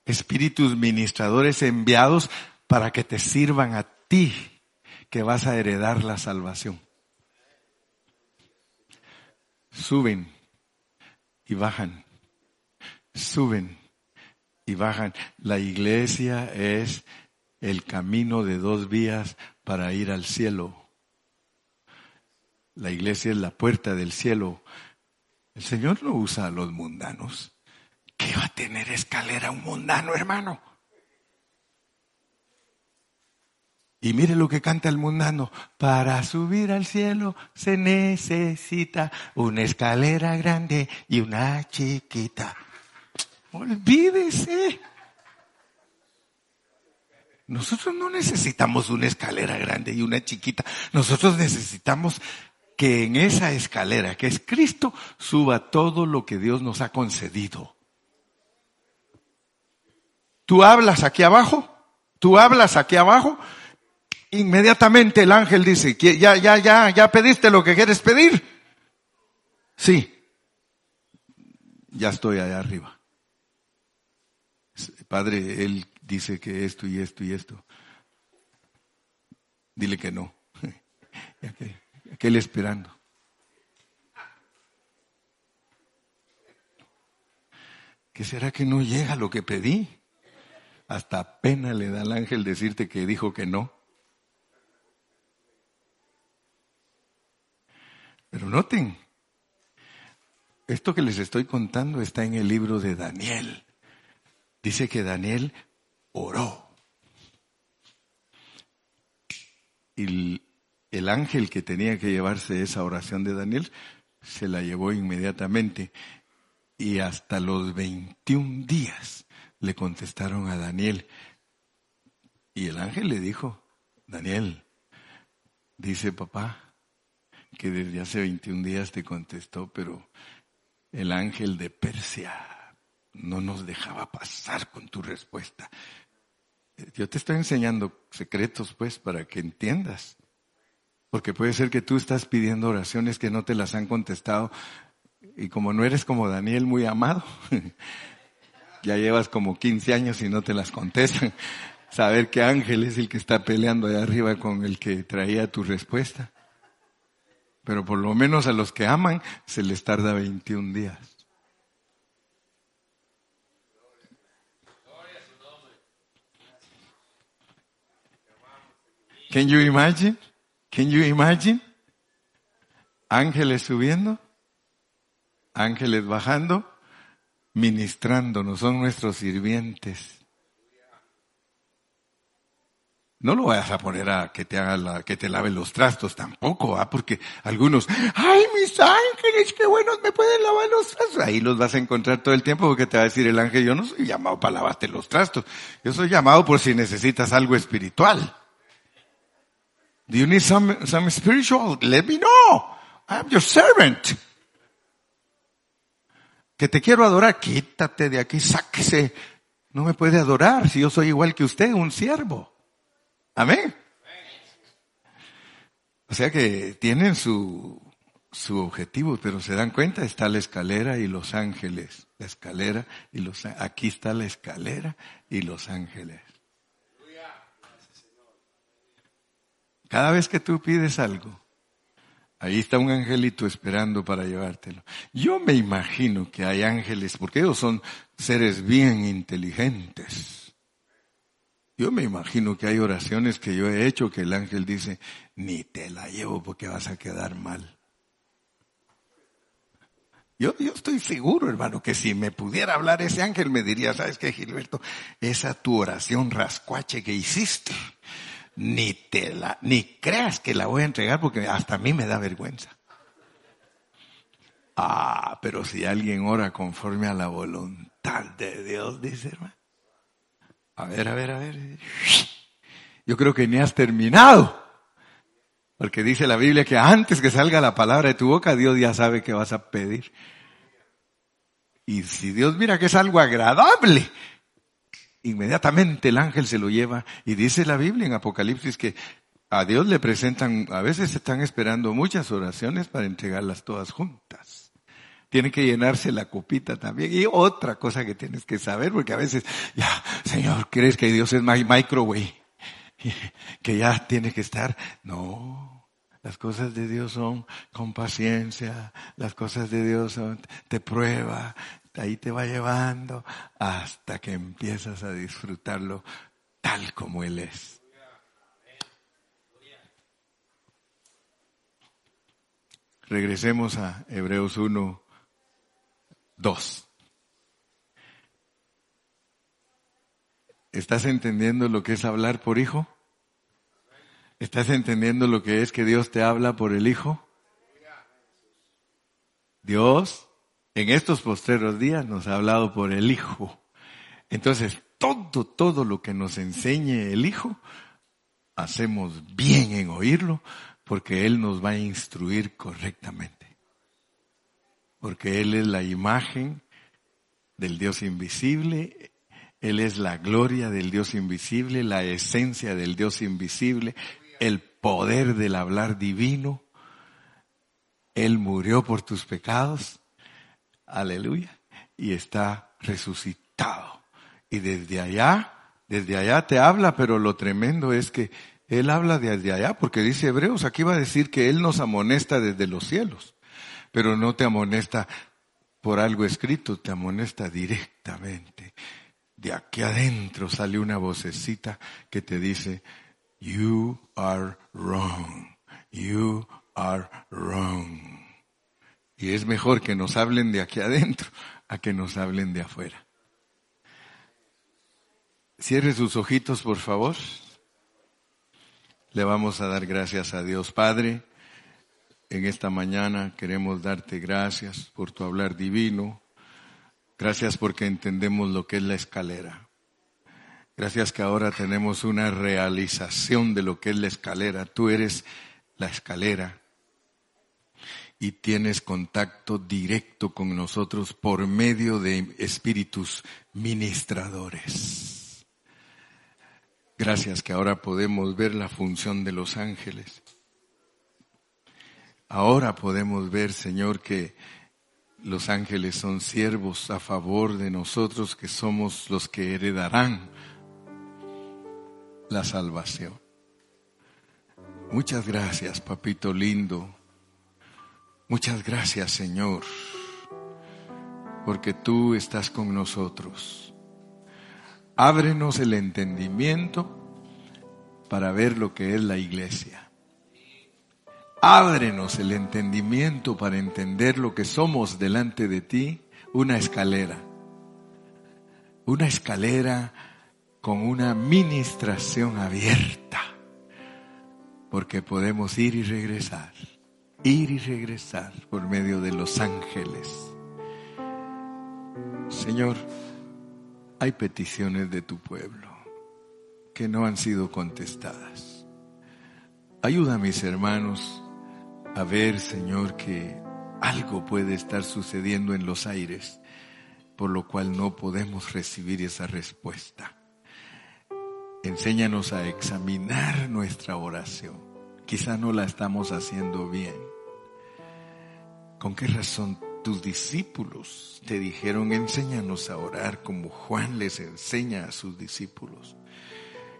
espíritus ministradores enviados para que te sirvan a ti que vas a heredar la salvación? Suben y bajan. Suben y bajan. La iglesia es el camino de dos vías para ir al cielo. La iglesia es la puerta del cielo. El Señor no usa a los mundanos. ¿Qué va a tener escalera un mundano, hermano? Y mire lo que canta el mundano. Para subir al cielo se necesita una escalera grande y una chiquita. Olvídese. Nosotros no necesitamos una escalera grande y una chiquita. Nosotros necesitamos que en esa escalera que es Cristo suba todo lo que Dios nos ha concedido. Tú hablas aquí abajo, tú hablas aquí abajo, inmediatamente el ángel dice, ya, ya, ya, ya pediste lo que quieres pedir. Sí, ya estoy allá arriba. Padre, él dice que esto y esto y esto. Dile que no. Aquel esperando. ¿Qué será que no llega lo que pedí? Hasta pena le da al ángel decirte que dijo que no. Pero noten, esto que les estoy contando está en el libro de Daniel. Dice que Daniel oró. Y el ángel que tenía que llevarse esa oración de Daniel se la llevó inmediatamente. Y hasta los 21 días le contestaron a Daniel. Y el ángel le dijo, Daniel, dice papá, que desde hace 21 días te contestó, pero el ángel de Persia no nos dejaba pasar con tu respuesta. Yo te estoy enseñando secretos, pues, para que entiendas. Porque puede ser que tú estás pidiendo oraciones que no te las han contestado y como no eres como Daniel muy amado, ya llevas como 15 años y no te las contestan. Saber que ángel es el que está peleando allá arriba con el que traía tu respuesta. Pero por lo menos a los que aman se les tarda 21 días. Can you imagine? Can you imagine? Ángeles subiendo, ángeles bajando, ministrándonos, son nuestros sirvientes. No lo vayas a poner a que te haga la, que te lave los trastos tampoco, ¿ah? Porque algunos, ay, mis ángeles, qué buenos me pueden lavar los trastos. Ahí los vas a encontrar todo el tiempo porque te va a decir el ángel, yo no soy llamado para lavarte los trastos. Yo soy llamado por si necesitas algo espiritual. Do you need some, some spiritual? Let me know. I'm your servant. Que te quiero adorar, quítate de aquí, sáquese. No me puede adorar si yo soy igual que usted, un siervo. Amén. O sea que tienen su, su objetivo, pero se dan cuenta, está la escalera y los ángeles. La escalera y los aquí está la escalera y los ángeles. Cada vez que tú pides algo, ahí está un angelito esperando para llevártelo. Yo me imagino que hay ángeles, porque ellos son seres bien inteligentes yo me imagino que hay oraciones que yo he hecho que el ángel dice, ni te la llevo porque vas a quedar mal. Yo, yo estoy seguro, hermano, que si me pudiera hablar ese ángel me diría, ¿sabes qué, Gilberto? Esa tu oración rascuache que hiciste, ni te la, ni creas que la voy a entregar porque hasta a mí me da vergüenza. Ah, pero si alguien ora conforme a la voluntad de Dios, dice hermano. A ver, a ver, a ver. Yo creo que ni has terminado. Porque dice la Biblia que antes que salga la palabra de tu boca, Dios ya sabe que vas a pedir. Y si Dios mira que es algo agradable, inmediatamente el ángel se lo lleva. Y dice la Biblia en Apocalipsis que a Dios le presentan, a veces están esperando muchas oraciones para entregarlas todas juntas tiene que llenarse la copita también. Y otra cosa que tienes que saber, porque a veces, ya, Señor, ¿crees que Dios es my microwave? Que ya tiene que estar. No, las cosas de Dios son con paciencia, las cosas de Dios son, te prueba, ahí te va llevando hasta que empiezas a disfrutarlo tal como Él es. Regresemos a Hebreos 1, Dos. ¿Estás entendiendo lo que es hablar por hijo? ¿Estás entendiendo lo que es que Dios te habla por el hijo? Dios en estos postreros días nos ha hablado por el hijo. Entonces, todo, todo lo que nos enseñe el hijo, hacemos bien en oírlo, porque Él nos va a instruir correctamente. Porque Él es la imagen del Dios invisible, Él es la gloria del Dios invisible, la esencia del Dios invisible, el poder del hablar divino. Él murió por tus pecados, aleluya, y está resucitado. Y desde allá, desde allá te habla, pero lo tremendo es que él habla desde allá, porque dice Hebreos, aquí va a decir que Él nos amonesta desde los cielos, pero no te amonesta por algo escrito, te amonesta directamente. De aquí adentro sale una vocecita que te dice, you are wrong, you are wrong. Y es mejor que nos hablen de aquí adentro a que nos hablen de afuera. Cierre sus ojitos, por favor. Le vamos a dar gracias a Dios Padre. En esta mañana queremos darte gracias por tu hablar divino. Gracias porque entendemos lo que es la escalera. Gracias que ahora tenemos una realización de lo que es la escalera. Tú eres la escalera y tienes contacto directo con nosotros por medio de espíritus ministradores. Gracias que ahora podemos ver la función de los ángeles. Ahora podemos ver, Señor, que los ángeles son siervos a favor de nosotros que somos los que heredarán la salvación. Muchas gracias, papito lindo. Muchas gracias, Señor, porque tú estás con nosotros. Ábrenos el entendimiento para ver lo que es la iglesia. Ábrenos el entendimiento para entender lo que somos delante de ti, una escalera. Una escalera con una ministración abierta, porque podemos ir y regresar, ir y regresar por medio de los ángeles. Señor, hay peticiones de tu pueblo que no han sido contestadas. Ayuda a mis hermanos a ver, Señor, que algo puede estar sucediendo en los aires, por lo cual no podemos recibir esa respuesta. Enséñanos a examinar nuestra oración. Quizá no la estamos haciendo bien. ¿Con qué razón tus discípulos te dijeron, enséñanos a orar como Juan les enseña a sus discípulos.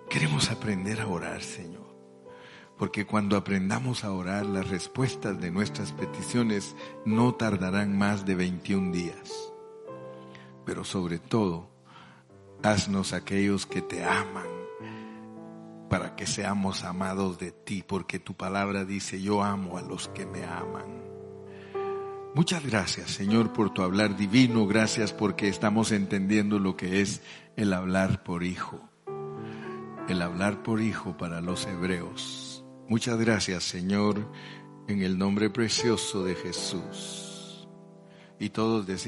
Queremos aprender a orar, Señor, porque cuando aprendamos a orar, las respuestas de nuestras peticiones no tardarán más de 21 días. Pero sobre todo, haznos aquellos que te aman, para que seamos amados de ti, porque tu palabra dice, yo amo a los que me aman. Muchas gracias, Señor, por tu hablar divino. Gracias porque estamos entendiendo lo que es el hablar por hijo. El hablar por hijo para los hebreos. Muchas gracias, Señor, en el nombre precioso de Jesús. Y todos decimos.